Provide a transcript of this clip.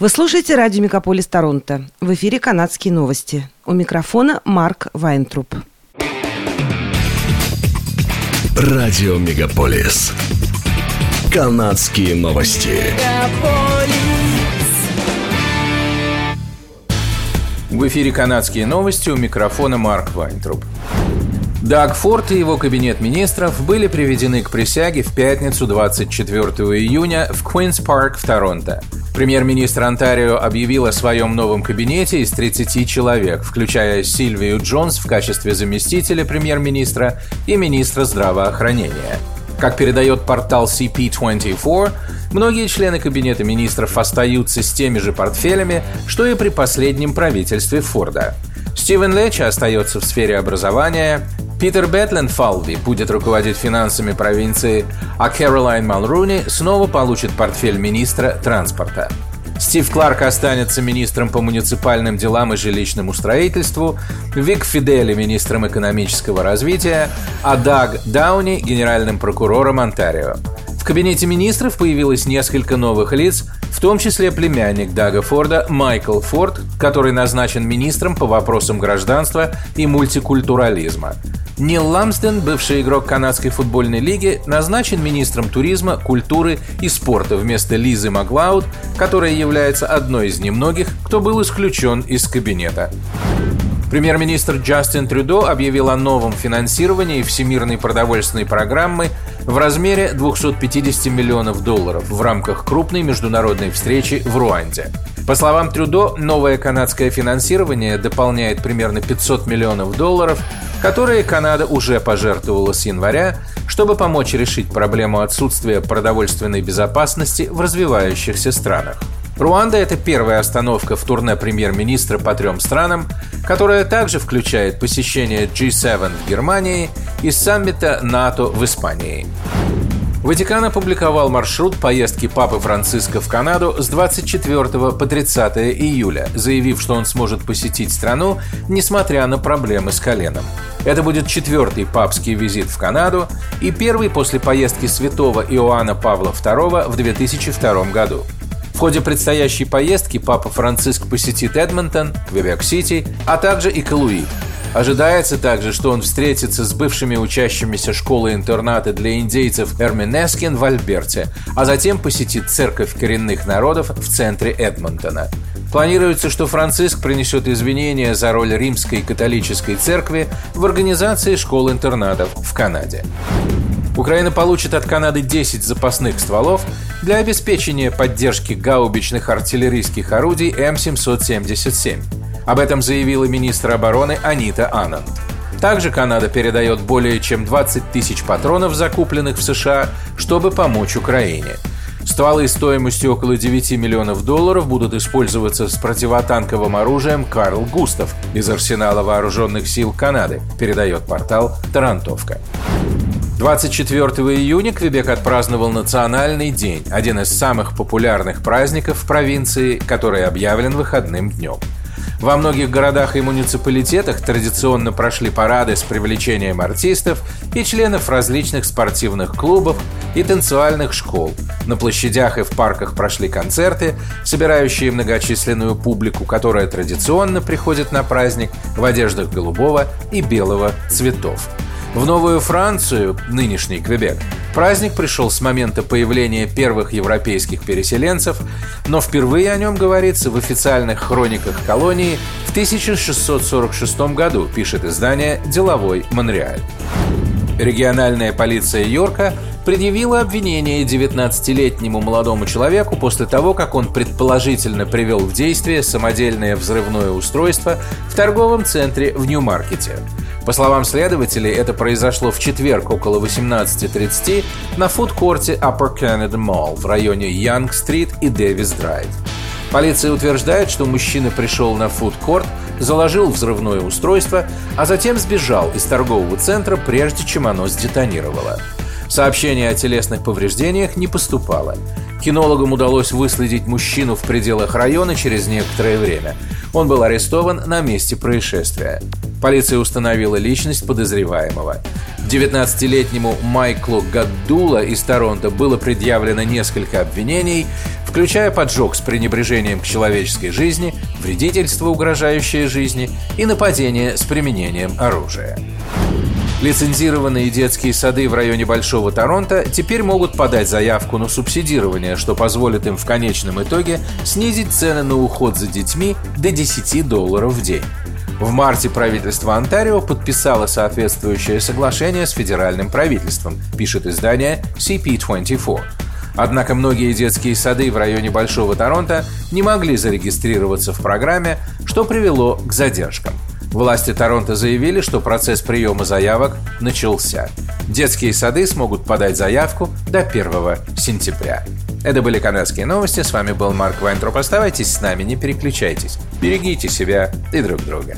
Вы слушаете радио «Мегаполис Торонто». В эфире «Канадские новости». У микрофона Марк Вайнтруп. Радио «Мегаполис». «Канадские новости». В эфире «Канадские новости» у микрофона Марк Вайнтруп. Даг Форд и его кабинет министров были приведены к присяге в пятницу 24 июня в Квинс Парк в Торонто. Премьер-министр Онтарио объявил о своем новом кабинете из 30 человек, включая Сильвию Джонс в качестве заместителя премьер-министра и министра здравоохранения. Как передает портал CP24, многие члены Кабинета министров остаются с теми же портфелями, что и при последнем правительстве Форда. Стивен Лечи остается в сфере образования, Питер Бетлен Фалви будет руководить финансами провинции, а Кэролайн Малруни снова получит портфель министра транспорта. Стив Кларк останется министром по муниципальным делам и жилищному строительству, Вик Фидели – министром экономического развития, а Даг Дауни – генеральным прокурором Онтарио. Кабинете министров появилось несколько новых лиц, в том числе племянник Дага Форда Майкл Форд, который назначен министром по вопросам гражданства и мультикультурализма. Нил Ламсден, бывший игрок канадской футбольной лиги, назначен министром туризма, культуры и спорта вместо Лизы Маглауд, которая является одной из немногих, кто был исключен из кабинета. Премьер-министр Джастин Трюдо объявил о новом финансировании Всемирной продовольственной программы в размере 250 миллионов долларов в рамках крупной международной встречи в Руанде. По словам Трюдо, новое канадское финансирование дополняет примерно 500 миллионов долларов, которые Канада уже пожертвовала с января, чтобы помочь решить проблему отсутствия продовольственной безопасности в развивающихся странах. Руанда – это первая остановка в турне премьер-министра по трем странам, которая также включает посещение G7 в Германии и саммита НАТО в Испании. Ватикан опубликовал маршрут поездки Папы Франциска в Канаду с 24 по 30 июля, заявив, что он сможет посетить страну, несмотря на проблемы с коленом. Это будет четвертый папский визит в Канаду и первый после поездки святого Иоанна Павла II в 2002 году. Ходе предстоящей поездки Папа Франциск посетит Эдмонтон, Квебек-Сити, а также и Калуи. Ожидается также, что он встретится с бывшими учащимися школы-интерната для индейцев Эрминескин в Альберте, а затем посетит церковь коренных народов в центре Эдмонтона. Планируется, что Франциск принесет извинения за роль римской католической церкви в организации школ-интернатов в Канаде. Украина получит от Канады 10 запасных стволов для обеспечения поддержки гаубичных артиллерийских орудий М777. Об этом заявила министр обороны Анита Ананд. Также Канада передает более чем 20 тысяч патронов, закупленных в США, чтобы помочь Украине. Стволы стоимостью около 9 миллионов долларов будут использоваться с противотанковым оружием «Карл Густав» из арсенала вооруженных сил Канады, передает портал «Тарантовка». 24 июня Квебек отпраздновал Национальный день, один из самых популярных праздников в провинции, который объявлен выходным днем. Во многих городах и муниципалитетах традиционно прошли парады с привлечением артистов и членов различных спортивных клубов и танцевальных школ. На площадях и в парках прошли концерты, собирающие многочисленную публику, которая традиционно приходит на праздник в одеждах голубого и белого цветов. В Новую Францию, нынешний Квебек, праздник пришел с момента появления первых европейских переселенцев, но впервые о нем говорится в официальных хрониках колонии в 1646 году, пишет издание «Деловой Монреаль». Региональная полиция Йорка предъявила обвинение 19-летнему молодому человеку после того, как он предположительно привел в действие самодельное взрывное устройство в торговом центре в Нью-Маркете. По словам следователей, это произошло в четверг около 18.30 на фудкорте Upper Canada Mall в районе Янг-стрит и Дэвис-драйв. Полиция утверждает, что мужчина пришел на фудкорт, заложил взрывное устройство, а затем сбежал из торгового центра, прежде чем оно сдетонировало. Сообщение о телесных повреждениях не поступало. Кинологам удалось выследить мужчину в пределах района через некоторое время. Он был арестован на месте происшествия. Полиция установила личность подозреваемого. 19-летнему Майклу Гаддула из Торонто было предъявлено несколько обвинений, включая поджог с пренебрежением к человеческой жизни, вредительство, угрожающее жизни и нападение с применением оружия. Лицензированные детские сады в районе Большого Торонто теперь могут подать заявку на субсидирование, что позволит им в конечном итоге снизить цены на уход за детьми до 10 долларов в день. В марте правительство Онтарио подписало соответствующее соглашение с федеральным правительством, пишет издание CP24. Однако многие детские сады в районе Большого Торонто не могли зарегистрироваться в программе, что привело к задержкам – Власти Торонто заявили, что процесс приема заявок начался. Детские сады смогут подать заявку до 1 сентября. Это были канадские новости. С вами был Марк Вайнтроп. Оставайтесь с нами, не переключайтесь. Берегите себя и друг друга.